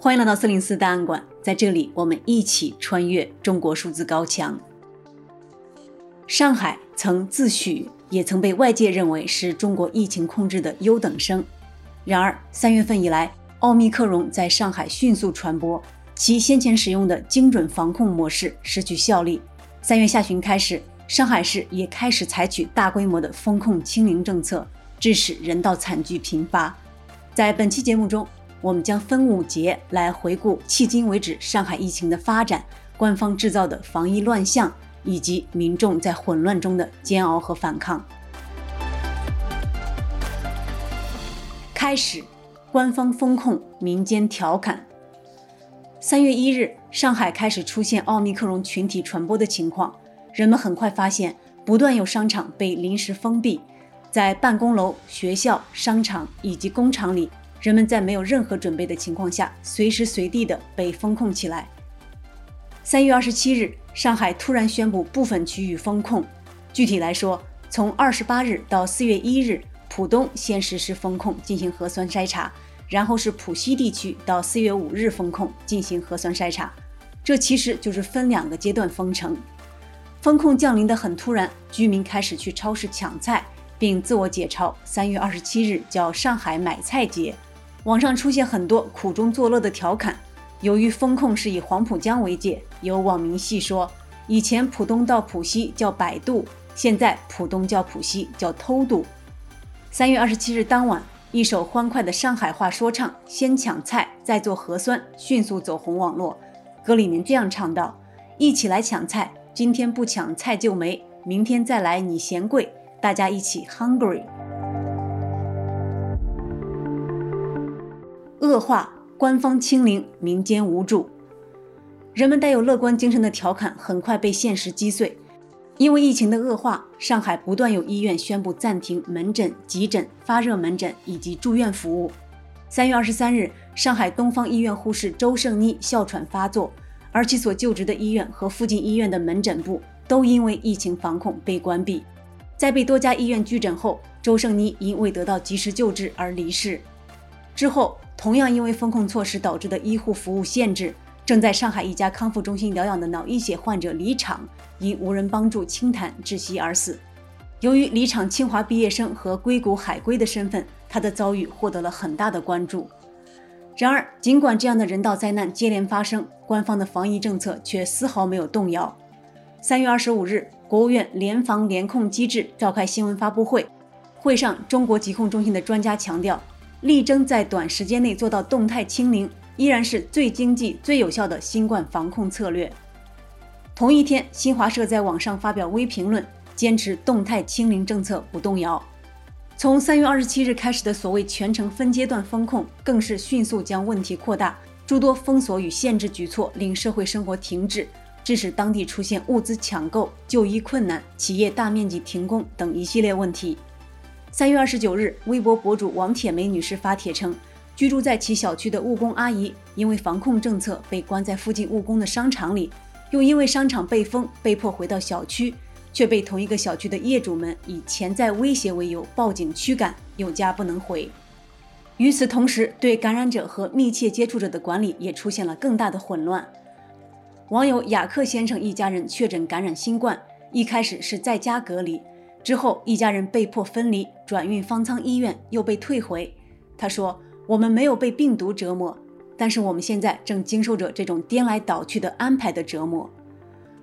欢迎来到四零四档案馆，在这里我们一起穿越中国数字高墙。上海曾自诩，也曾被外界认为是中国疫情控制的优等生。然而，三月份以来，奥密克戎在上海迅速传播，其先前使用的精准防控模式失去效力。三月下旬开始，上海市也开始采取大规模的封控清零政策，致使人道惨剧频发。在本期节目中，我们将分五节来回顾迄今为止上海疫情的发展、官方制造的防疫乱象，以及民众在混乱中的煎熬和反抗。开始，官方封控，民间调侃。三月一日，上海开始出现奥密克戎群体传播的情况，人们很快发现，不断有商场被临时封闭，在办公楼、学校、商场以及工厂里。人们在没有任何准备的情况下，随时随地的被封控起来。三月二十七日，上海突然宣布部分区域封控。具体来说，从二十八日到四月一日，浦东先实施封控进行核酸筛查，然后是浦西地区到四月五日封控进行核酸筛查。这其实就是分两个阶段封城。封控降临得很突然，居民开始去超市抢菜，并自我解嘲。三月二十七日叫上海买菜节。网上出现很多苦中作乐的调侃。由于风控是以黄浦江为界，有网民戏说，以前浦东到浦西叫摆渡，现在浦东叫浦西叫偷渡。三月二十七日当晚，一首欢快的上海话说唱《先抢菜再做核酸》迅速走红网络。歌里面这样唱道：“一起来抢菜，今天不抢菜就没，明天再来你嫌贵，大家一起 hungry。”恶化，官方清零，民间无助。人们带有乐观精神的调侃很快被现实击碎。因为疫情的恶化，上海不断有医院宣布暂停门诊、急诊、发热门诊以及住院服务。三月二十三日，上海东方医院护士周胜妮哮喘发作，而其所就职的医院和附近医院的门诊部都因为疫情防控被关闭。在被多家医院拒诊后，周胜妮因未得到及时救治而离世。之后。同样因为风控措施导致的医护服务限制，正在上海一家康复中心疗养的脑溢血患者李昶，因无人帮助清痰窒息而死。由于李昶清华毕业生和硅谷海归的身份，他的遭遇获得了很大的关注。然而，尽管这样的人道灾难接连发生，官方的防疫政策却丝毫没有动摇。三月二十五日，国务院联防联控机制召开新闻发布会，会上，中国疾控中心的专家强调。力争在短时间内做到动态清零，依然是最经济、最有效的新冠防控策略。同一天，新华社在网上发表微评论，坚持动态清零政策不动摇。从三月二十七日开始的所谓全城分阶段封控，更是迅速将问题扩大，诸多封锁与限制举措令社会生活停滞，致使当地出现物资抢购、就医困难、企业大面积停工等一系列问题。三月二十九日，微博博主王铁梅女士发帖称，居住在其小区的务工阿姨因为防控政策被关在附近务工的商场里，又因为商场被封，被迫回到小区，却被同一个小区的业主们以潜在威胁为由报警驱赶，有家不能回。与此同时，对感染者和密切接触者的管理也出现了更大的混乱。网友雅克先生一家人确诊感染新冠，一开始是在家隔离。之后，一家人被迫分离，转运方舱医院，又被退回。他说：“我们没有被病毒折磨，但是我们现在正经受着这种颠来倒去的安排的折磨。”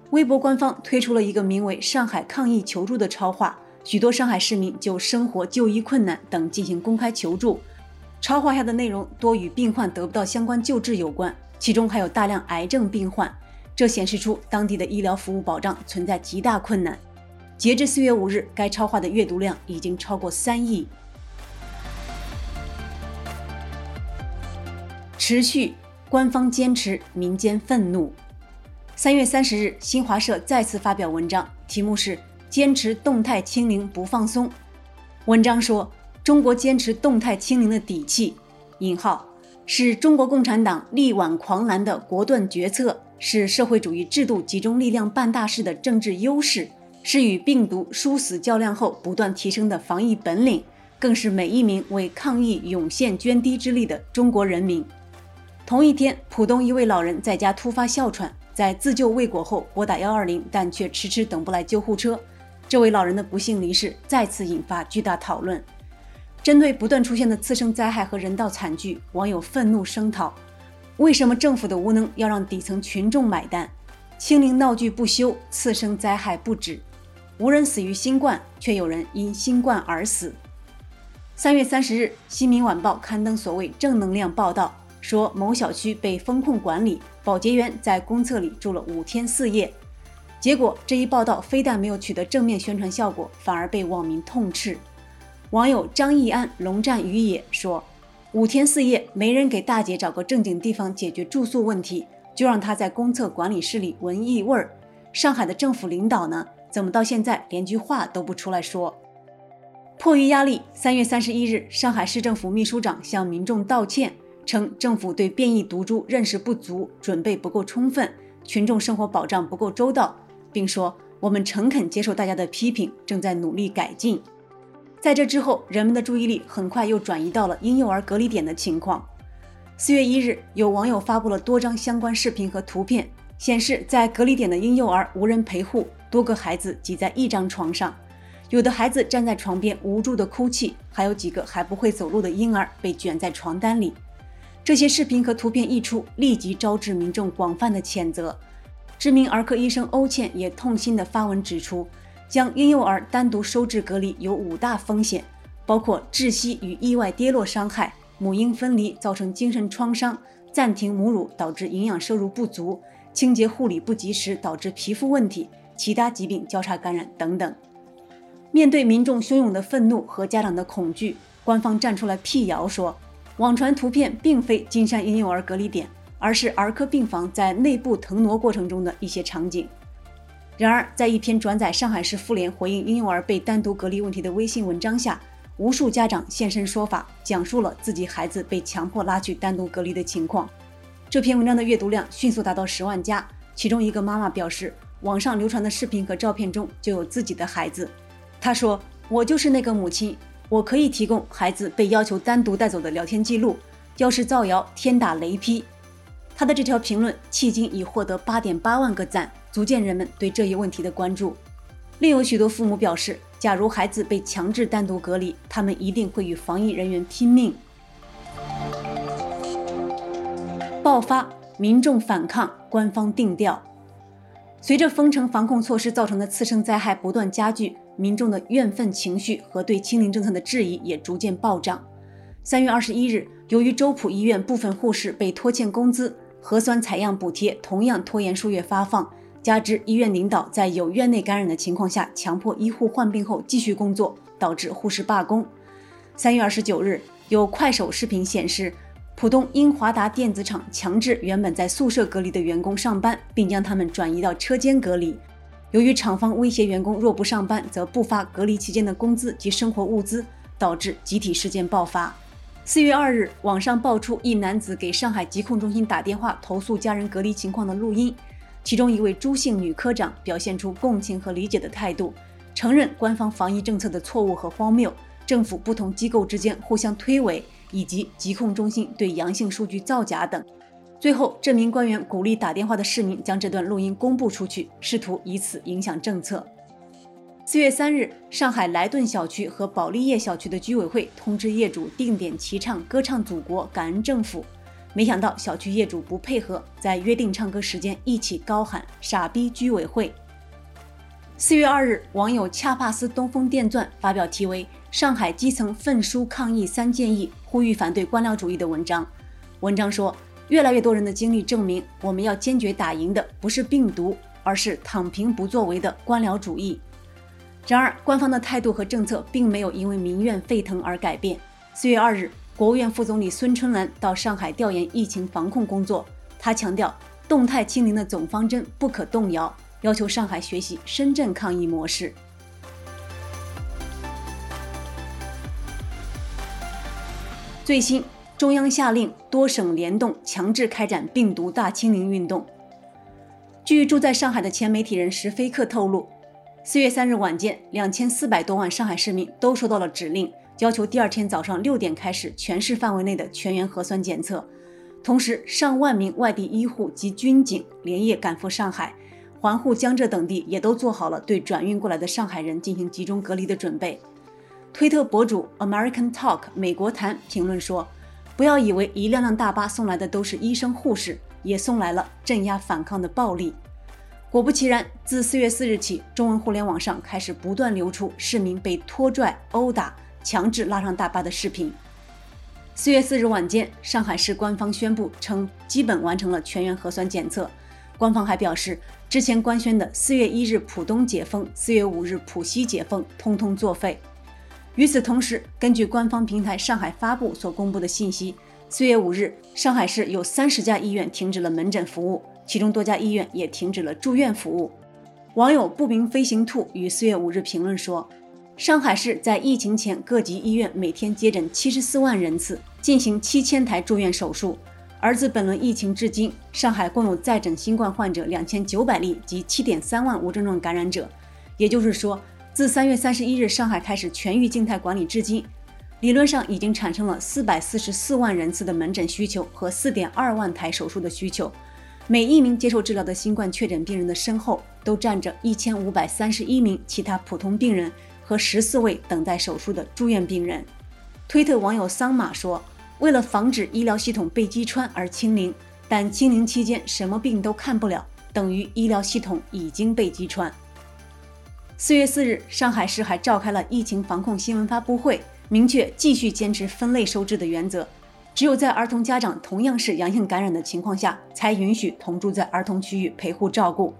微博官方推出了一个名为“上海抗疫求助”的超话，许多上海市民就生活、就医困难等进行公开求助。超话下的内容多与病患得不到相关救治有关，其中还有大量癌症病患，这显示出当地的医疗服务保障存在极大困难。截至四月五日，该超话的阅读量已经超过三亿。持续，官方坚持，民间愤怒。三月三十日，新华社再次发表文章，题目是“坚持动态清零不放松”。文章说，中国坚持动态清零的底气（引号）是中国共产党力挽狂澜的果断决策，是社会主义制度集中力量办大事的政治优势。是与病毒殊死较量后不断提升的防疫本领，更是每一名为抗疫涌献涓滴之力的中国人民。同一天，浦东一位老人在家突发哮喘，在自救未果后拨打幺二零，但却迟迟等不来救护车。这位老人的不幸离世再次引发巨大讨论。针对不断出现的次生灾害和人道惨剧，网友愤怒声讨：为什么政府的无能要让底层群众买单？清零闹剧不休，次生灾害不止，无人死于新冠，却有人因新冠而死。三月三十日，《新民晚报》刊登所谓正能量报道。说某小区被封控管理，保洁员在公厕里住了五天四夜。结果这一报道非但没有取得正面宣传效果，反而被网民痛斥。网友张义安龙战于野说：“五天四夜没人给大姐找个正经地方解决住宿问题，就让她在公厕管理室里闻异味儿。上海的政府领导呢？怎么到现在连句话都不出来说？”迫于压力，三月三十一日，上海市政府秘书长向民众道歉。称政府对变异毒株认识不足，准备不够充分，群众生活保障不够周到，并说我们诚恳接受大家的批评，正在努力改进。在这之后，人们的注意力很快又转移到了婴幼儿隔离点的情况。四月一日，有网友发布了多张相关视频和图片，显示在隔离点的婴幼儿无人陪护，多个孩子挤在一张床上，有的孩子站在床边无助地哭泣，还有几个还不会走路的婴儿被卷在床单里。这些视频和图片一出，立即招致民众广泛的谴责。知名儿科医生欧倩也痛心地发文指出，将婴幼儿单独收治隔离有五大风险，包括窒息与意外跌落伤害、母婴分离造成精神创伤、暂停母乳导致营养摄入不足、清洁护理不及时导致皮肤问题、其他疾病交叉感染等等。面对民众汹涌的愤怒和家长的恐惧，官方站出来辟谣说。网传图片并非金山婴幼儿隔离点，而是儿科病房在内部腾挪过程中的一些场景。然而，在一篇转载上海市妇联回应婴幼儿被单独隔离问题的微信文章下，无数家长现身说法，讲述了自己孩子被强迫拉去单独隔离的情况。这篇文章的阅读量迅速达到十万加，其中一个妈妈表示，网上流传的视频和照片中就有自己的孩子。她说：“我就是那个母亲。”我可以提供孩子被要求单独带走的聊天记录，要是造谣，天打雷劈。她的这条评论迄今已获得八点八万个赞，足见人们对这一问题的关注。另有许多父母表示，假如孩子被强制单独隔离，他们一定会与防疫人员拼命。爆发，民众反抗，官方定调。随着封城防控措施造成的次生灾害不断加剧。民众的怨愤情绪和对清零政策的质疑也逐渐暴涨。三月二十一日，由于周浦医院部分护士被拖欠工资，核酸采样补贴同样拖延数月发放，加之医院领导在有院内感染的情况下，强迫医护患病后继续工作，导致护士罢工。三月二十九日，有快手视频显示，浦东英华达电子厂强制原本在宿舍隔离的员工上班，并将他们转移到车间隔离。由于厂方威胁员工若不上班，则不发隔离期间的工资及生活物资，导致集体事件爆发。四月二日，网上爆出一男子给上海疾控中心打电话投诉家人隔离情况的录音，其中一位朱姓女科长表现出共情和理解的态度，承认官方防疫政策的错误和荒谬，政府不同机构之间互相推诿，以及疾控中心对阳性数据造假等。最后，这名官员鼓励打电话的市民将这段录音公布出去，试图以此影响政策。四月三日，上海莱顿小区和保利叶小区的居委会通知业主定点齐唱《歌唱祖国，感恩政府》，没想到小区业主不配合，在约定唱歌时间一起高喊“傻逼居委会”。四月二日，网友恰帕斯东风电钻发表题为《上海基层奋书抗议三建议》，呼吁反对官僚主义的文章。文章说。越来越多人的经历证明，我们要坚决打赢的不是病毒，而是躺平不作为的官僚主义。然而，官方的态度和政策并没有因为民怨沸腾而改变。四月二日，国务院副总理孙春兰到上海调研疫情防控工作，他强调，动态清零的总方针不可动摇，要求上海学习深圳抗疫模式。最新。中央下令多省联动强制开展病毒大清零运动。据住在上海的前媒体人石飞克透露，四月三日晚间，两千四百多万上海市民都收到了指令，要求第二天早上六点开始全市范围内的全员核酸检测。同时，上万名外地医护及军警连夜赶赴上海，环沪、江浙等地也都做好了对转运过来的上海人进行集中隔离的准备。推特博主 American Talk 美国谈评论说：“不要以为一辆辆大巴送来的都是医生护士，也送来了镇压反抗的暴力。”果不其然，自四月四日起，中文互联网上开始不断流出市民被拖拽、殴打、强制拉上大巴的视频。四月四日晚间，上海市官方宣布称，基本完成了全员核酸检测。官方还表示，之前官宣的四月一日浦东解封、四月五日浦西解封，通通作废。与此同时，根据官方平台上海发布所公布的信息，四月五日，上海市有三十家医院停止了门诊服务，其中多家医院也停止了住院服务。网友不明飞行兔于四月五日评论说。上海市在疫情前各级医院每天接诊七十四万人次，进行七千台住院手术。而自本轮疫情至今，上海共有在诊新冠患者两千九百例及七点三万无症状感染者。也就是说，自三月三十一日上海开始全域静态管理至今，理论上已经产生了四百四十四万人次的门诊需求和四点二万台手术的需求。每一名接受治疗的新冠确诊病人的身后，都站着一千五百三十一名其他普通病人。和十四位等待手术的住院病人，推特网友桑马说：“为了防止医疗系统被击穿而清零，但清零期间什么病都看不了，等于医疗系统已经被击穿。”四月四日，上海市还召开了疫情防控新闻发布会，明确继续坚持分类收治的原则，只有在儿童家长同样是阳性感染的情况下，才允许同住在儿童区域陪护照顾。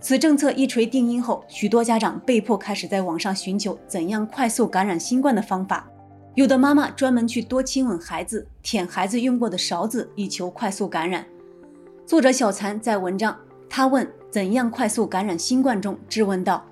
此政策一锤定音后，许多家长被迫开始在网上寻求怎样快速感染新冠的方法。有的妈妈专门去多亲吻孩子，舔孩子用过的勺子，以求快速感染。作者小残在文章“他问怎样快速感染新冠”中质问道：“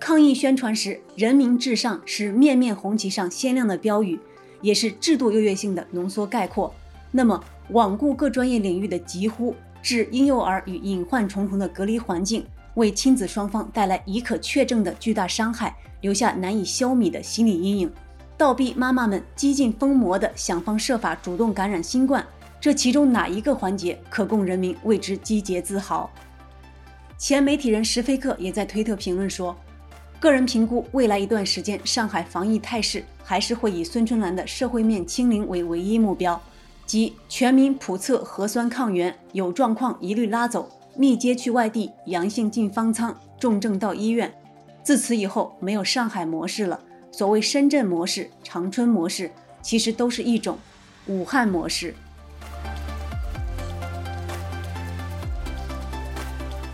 抗疫宣传时，人民至上是面面红旗上鲜亮的标语，也是制度优越性的浓缩概括。那么，罔顾各专业领域的疾呼，置婴幼儿与隐患重重的隔离环境。”为亲子双方带来已可确证的巨大伤害，留下难以消弭的心理阴影，倒逼妈妈们几近疯魔的想方设法主动感染新冠，这其中哪一个环节可供人民为之击节自豪？前媒体人石飞克也在推特评论说：“个人评估，未来一段时间上海防疫态势还是会以孙春兰的社会面清零为唯一目标，即全民普测核酸抗原，有状况一律拉走。”密接去外地，阳性进方舱，重症到医院。自此以后，没有上海模式了。所谓深圳模式、长春模式，其实都是一种武汉模式。